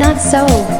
not so.